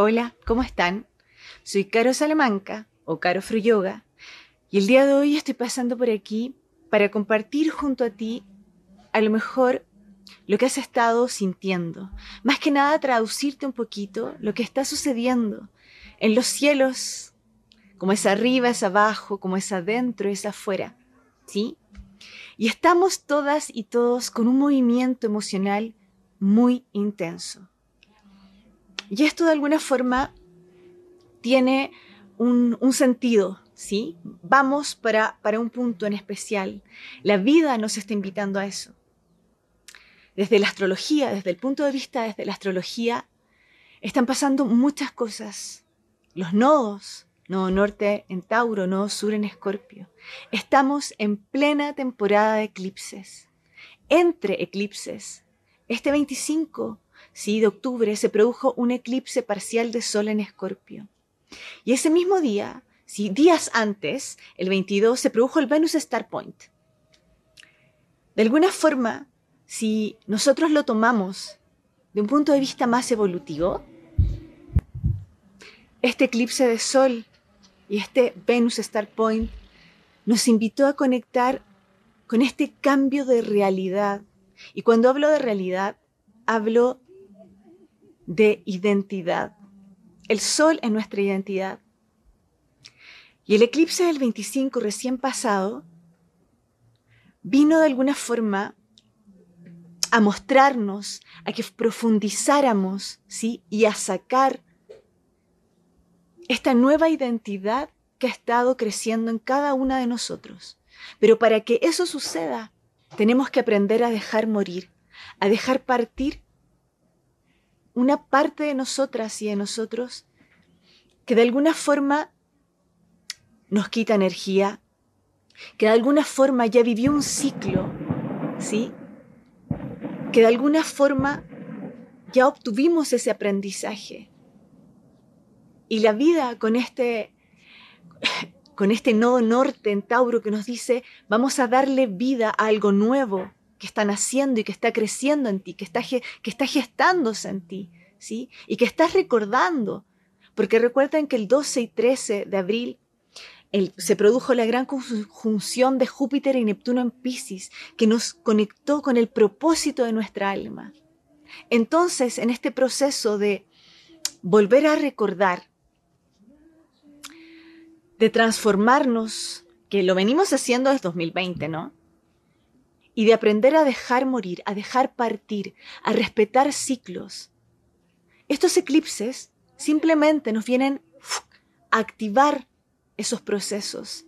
Hola, ¿cómo están? Soy Caro Salamanca o Caro Yoga y el día de hoy estoy pasando por aquí para compartir junto a ti a lo mejor lo que has estado sintiendo. Más que nada traducirte un poquito lo que está sucediendo en los cielos, como es arriba, es abajo, como es adentro, es afuera. ¿Sí? Y estamos todas y todos con un movimiento emocional muy intenso. Y esto de alguna forma tiene un, sentido, ¿sí? Vamos para, para un punto en especial. La vida nos está invitando a eso. Desde la astrología, desde el punto de vista desde la astrología, están pasando muchas cosas. Los nodos, nodo norte en Tauro, nodo sur en Escorpio. Estamos en plena temporada de eclipses. Entre eclipses, este 25 ¿sí? de octubre se produjo un eclipse parcial de Sol en Escorpio. Y ese mismo día, ¿sí? días antes, el 22, se produjo el Venus Star Point. De alguna forma, si nosotros lo tomamos de un punto de vista más evolutivo, este eclipse de Sol y este Venus Star Point nos invitó a conectar con este cambio de realidad. Y cuando hablo de realidad, hablo de identidad. El sol es nuestra identidad. Y el eclipse del 25 recién pasado vino de alguna forma a mostrarnos, a que profundizáramos, ¿sí? Y a sacar esta nueva identidad que ha estado creciendo en cada una de nosotros. Pero para que eso suceda, tenemos que aprender a dejar morir, a dejar partir una parte de nosotras y de nosotros que de alguna forma nos quita energía, que de alguna forma ya vivió un ciclo, ¿sí? Que de alguna forma ya obtuvimos ese aprendizaje. Y la vida con este con este nodo norte en Tauro que nos dice, vamos a darle vida a algo nuevo, que está naciendo y que está creciendo en ti, que está, que está gestándose en ti, Y que estás recordando. Porque recuerden que el 12 y 13 de abril se produjo la gran conjunción de Júpiter y Neptuno en Pisces, que nos conectó con el propósito de nuestra alma. Entonces, en este proceso de volver a recordar, de transformarnos, que lo venimos haciendo desde 2020, ¿no? y de aprender a dejar morir, a dejar partir, a respetar ciclos. Estos eclipses simplemente nos vienen a activar esos procesos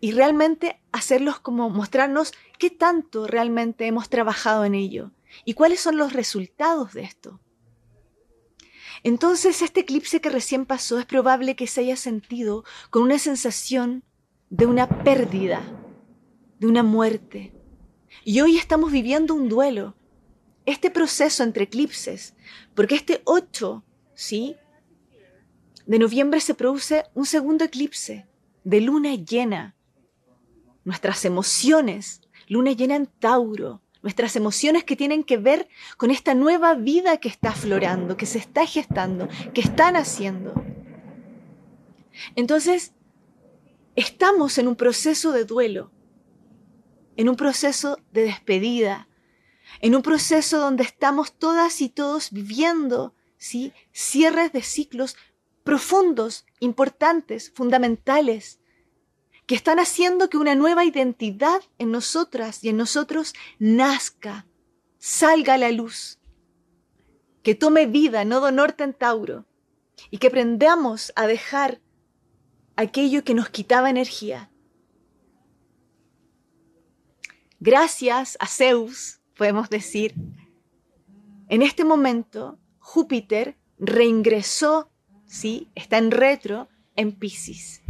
y realmente hacerlos como mostrarnos qué tanto realmente hemos trabajado en ello y cuáles son los resultados de esto. Entonces, este eclipse que recién pasó es probable que se haya sentido con una sensación de una pérdida, de una muerte, y hoy estamos viviendo un duelo. Este proceso entre eclipses, porque este 8, ¿sí? De noviembre se produce un segundo eclipse de luna llena. Nuestras emociones, luna llena en Tauro, nuestras emociones que tienen que ver con esta nueva vida que está aflorando, que se está gestando, que están haciendo. Entonces, estamos en un proceso de duelo en un proceso de despedida, en un proceso donde estamos todas y todos viviendo ¿sí? cierres de ciclos profundos, importantes, fundamentales, que están haciendo que una nueva identidad en nosotras y en nosotros nazca, salga a la luz, que tome vida, nodo norte en Tauro, y que aprendamos a dejar aquello que nos quitaba energía, gracias a Zeus, podemos decir, en este momento Júpiter reingresó, ¿sí? está en retro, en Pisces.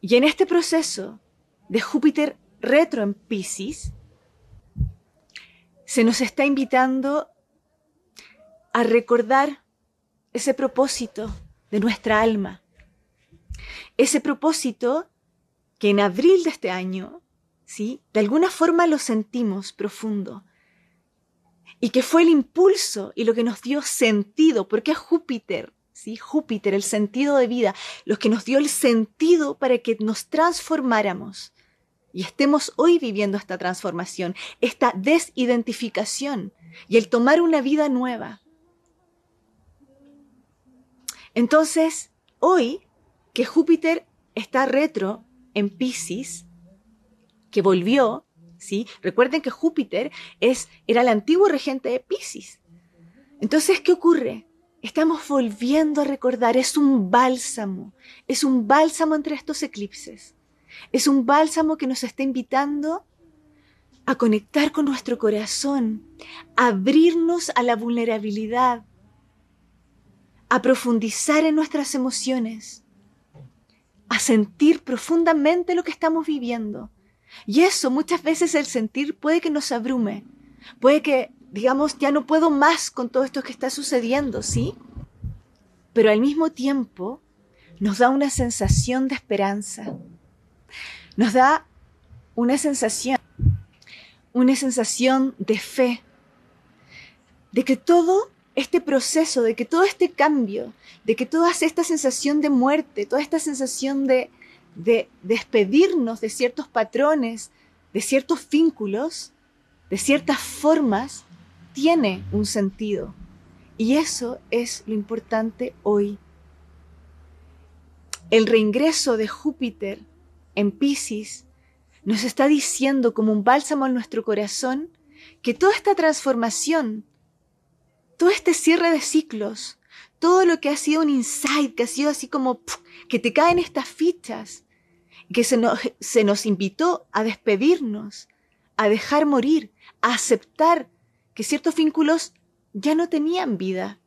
Y en este proceso de Júpiter retro en Pisces, se nos está invitando a recordar ese propósito de nuestra alma. Ese propósito que en abril de este año, ¿sí? De alguna forma lo sentimos profundo. y que fue el impulso y lo que nos dio sentido, porque es Júpiter, ¿sí? Júpiter, el sentido de vida, lo que nos dio el sentido para que nos transformáramos y estemos hoy viviendo esta transformación, esta desidentificación y el tomar una vida nueva. Entonces, hoy que Júpiter está retro en Pisces, que volvió, ¿sí? Recuerden que Júpiter es, era el antiguo regente de Pisces. Entonces, ¿qué ocurre? Estamos volviendo a recordar, es un bálsamo, es un bálsamo entre estos eclipses. Es un bálsamo que nos está invitando a conectar con nuestro corazón, a abrirnos a la vulnerabilidad, a profundizar en nuestras emociones, a sentir profundamente lo que estamos viviendo. Y eso muchas veces el sentir puede que nos abrume, puede que digamos ya no puedo más con todo esto que está sucediendo, ¿sí? Pero al mismo tiempo nos da una sensación de esperanza, nos da una sensación, una sensación de fe, de que todo este proceso, de que todo este cambio, de que toda esta sensación de muerte, toda esta sensación de, de despedirnos de ciertos patrones, de ciertos vínculos, de ciertas formas, tiene un sentido. Y eso es lo importante hoy. El reingreso de Júpiter en Pisces nos está diciendo como un bálsamo en nuestro corazón que toda esta transformación, todo este cierre de ciclos, todo lo que ha sido un insight, que ha sido así como que te caen estas fichas, que se nos, se nos invitó a despedirnos, a dejar morir, a aceptar que ciertos vínculos ya no tenían vida,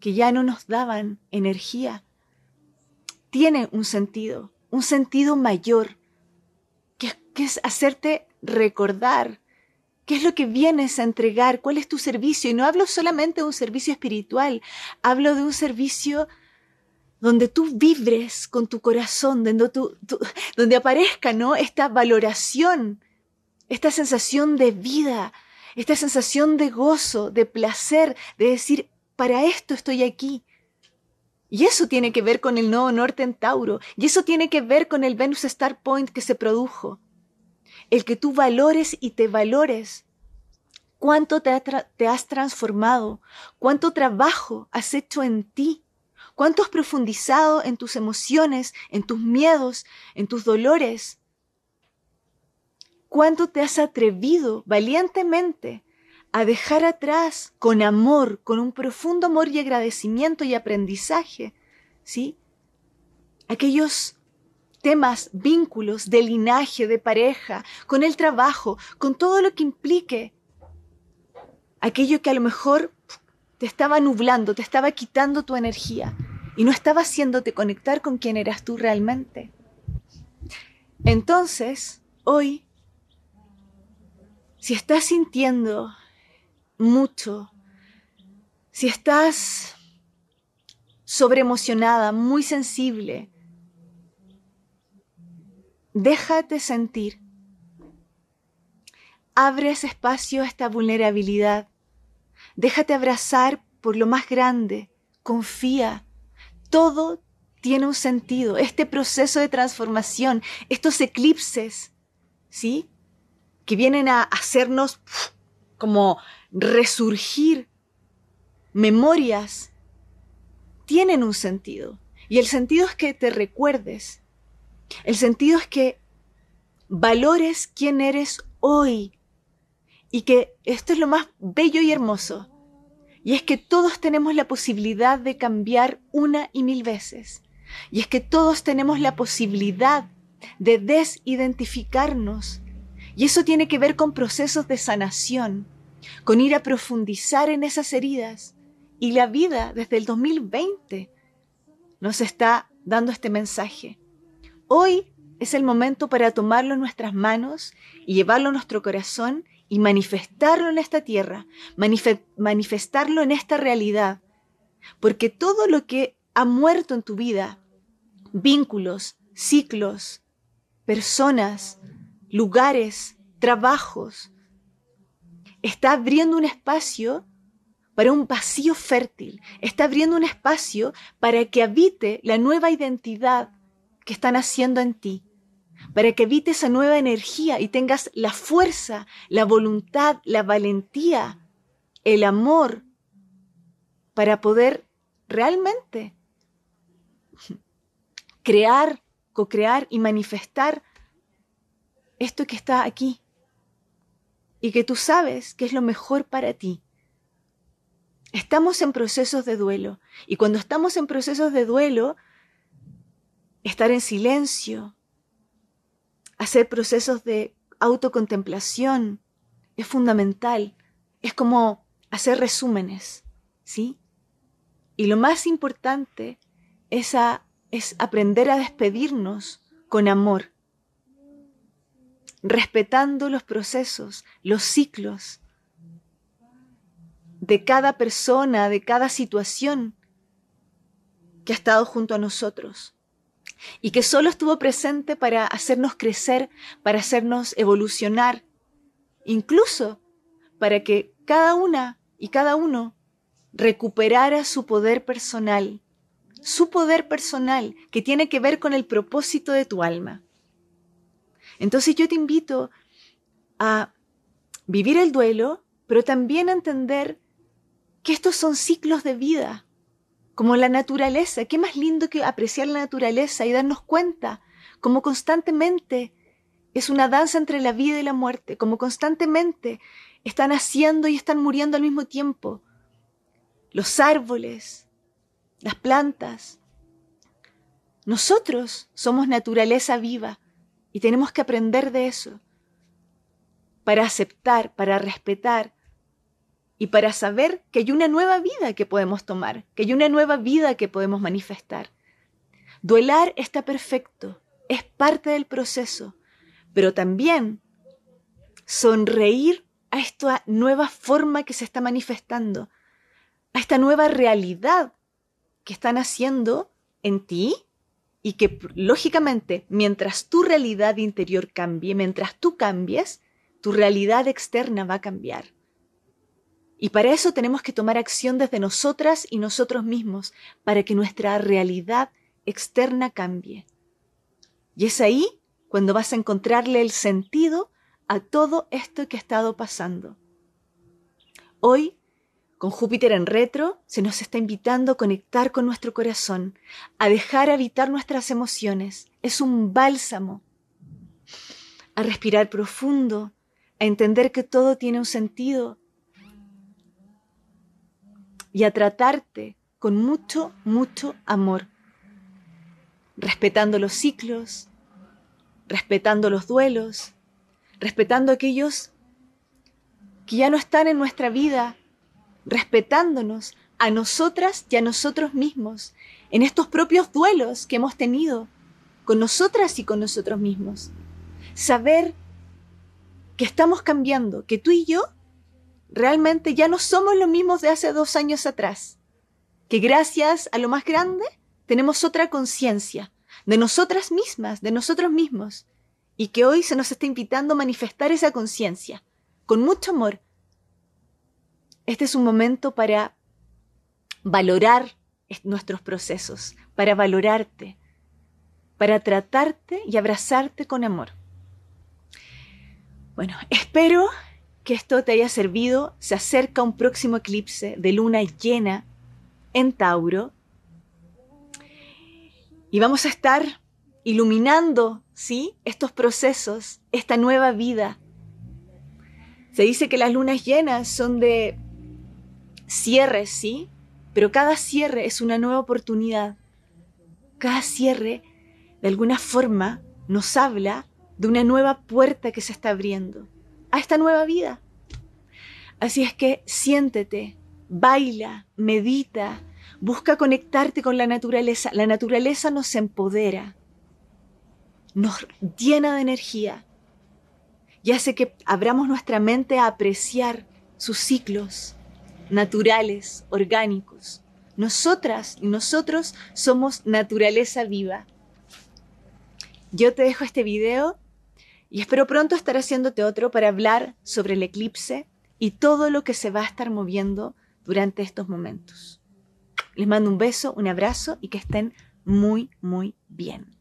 que ya no nos daban energía, tiene un sentido un sentido mayor, que, es hacerte recordar qué es lo que vienes a entregar, cuál es tu servicio. Y no hablo solamente de un servicio espiritual, hablo de un servicio donde tú vibres con tu corazón, donde, aparezca ¿no? esta valoración, esta sensación de vida, esta sensación de gozo, de placer, de decir, para esto estoy aquí, y eso tiene que ver con el nodo norte en Tauro. Y eso tiene que ver con el Venus Star Point que se produjo. El que tú valores y te valores. Cuánto te, has transformado. Cuánto trabajo has hecho en ti. Cuánto has profundizado en tus emociones, en tus miedos, en tus dolores. Cuánto te has atrevido valientemente a dejar atrás con amor, con un profundo amor y agradecimiento y aprendizaje, ¿sí? Aquellos temas, vínculos de linaje, de pareja, con el trabajo, con todo lo que implique aquello que a lo mejor te estaba nublando, te estaba quitando tu energía y no estaba haciéndote conectar con quién eras tú realmente. Entonces, hoy, si estás sintiendo mucho, si estás sobreemocionada, muy sensible, déjate sentir. Abre ese espacio a esta vulnerabilidad. Déjate abrazar por lo más grande. Confía. Todo tiene un sentido. Este proceso de transformación, estos eclipses, ¿sí? Que vienen a hacernos como resurgir memorias tienen un sentido. Y el sentido es que te recuerdes. El sentido es que valores quién eres hoy. Y que esto es lo más bello y hermoso. Y es que todos tenemos la posibilidad de cambiar una y mil veces. Y es que todos tenemos la posibilidad de desidentificarnos. Y eso tiene que ver con procesos de sanación con ir a profundizar en esas heridas. Y la vida desde el 2020 nos está dando este mensaje. Hoy es el momento para tomarlo en nuestras manos y llevarlo a nuestro corazón y manifestarlo en esta tierra, manifestarlo en esta realidad. Porque todo lo que ha muerto en tu vida, vínculos, ciclos, personas, lugares, trabajos, está abriendo un espacio para un vacío fértil, está abriendo un espacio para que habite la nueva identidad que están haciendo en ti, para que habite esa nueva energía y tengas la fuerza, la voluntad, la valentía, el amor para poder realmente crear, co-crear y manifestar esto que está aquí y que tú sabes que es lo mejor para ti. Estamos en procesos de duelo y cuando estamos en procesos de duelo, estar en silencio, hacer procesos de autocontemplación es fundamental. Es como hacer resúmenes, ¿sí? Y lo más importante es, es aprender a despedirnos con amor, respetando los procesos, los ciclos de cada persona, de cada situación que ha estado junto a nosotros y que solo estuvo presente para hacernos crecer, para hacernos evolucionar, incluso para que cada una y cada uno recuperara su poder personal, su poder personal que tiene que ver con el propósito de tu alma. Entonces yo te invito a vivir el duelo, pero también a entender que estos son ciclos de vida, como la naturaleza. ¿Qué más lindo que apreciar la naturaleza y darnos cuenta como constantemente es una danza entre la vida y la muerte, como constantemente están haciendo y están muriendo al mismo tiempo. Los árboles, las plantas. Nosotros somos naturaleza viva y tenemos que aprender de eso para aceptar, para respetar, y para saber que hay una nueva vida que podemos tomar, que hay una nueva vida que podemos manifestar. Duelar está perfecto, es parte del proceso, pero también sonreír a esta nueva forma que se está manifestando, a esta nueva realidad que están haciendo en ti y que lógicamente mientras tu realidad interior cambie, mientras tú cambies, tu realidad externa va a cambiar. Y para eso tenemos que tomar acción desde nosotras y nosotros mismos, para que nuestra realidad externa cambie. Y es ahí cuando vas a encontrarle el sentido a todo esto que ha estado pasando. Hoy, con Júpiter en retro, se nos está invitando a conectar con nuestro corazón, a dejar habitar nuestras emociones. Es un bálsamo. A respirar profundo, a entender que todo tiene un sentido y a tratarte con mucho, mucho amor, respetando los ciclos, respetando los duelos, respetando aquellos que ya no están en nuestra vida, respetándonos a nosotras y a nosotros mismos en estos propios duelos que hemos tenido con nosotras y con nosotros mismos. Saber que estamos cambiando, que tú y yo realmente ya no somos los mismos de hace dos años atrás, que gracias a lo más grande tenemos otra conciencia de nosotras mismas, de nosotros mismos, y que hoy se nos está invitando a manifestar esa conciencia con mucho amor. Este es un momento para valorar nuestros procesos, para valorarte, para tratarte y abrazarte con amor. Bueno, espero que esto te haya servido. Se acerca un próximo eclipse de luna llena en Tauro. Y vamos a estar iluminando, ¿sí? Estos procesos, esta nueva vida. Se dice que las lunas llenas son de cierres, ¿sí? Pero cada cierre es una nueva oportunidad. Cada cierre, de alguna forma, nos habla de una nueva puerta que se está abriendo a esta nueva vida. Así es que siéntete, baila, medita, busca conectarte con la naturaleza. La naturaleza nos empodera, nos llena de energía y hace que abramos nuestra mente a apreciar sus ciclos naturales, orgánicos. Nosotras y nosotros somos naturaleza viva. Yo te dejo este video y espero pronto estar haciéndote otro para hablar sobre el eclipse y todo lo que se va a estar moviendo durante estos momentos. Les mando un beso, un abrazo y que estén muy, muy bien.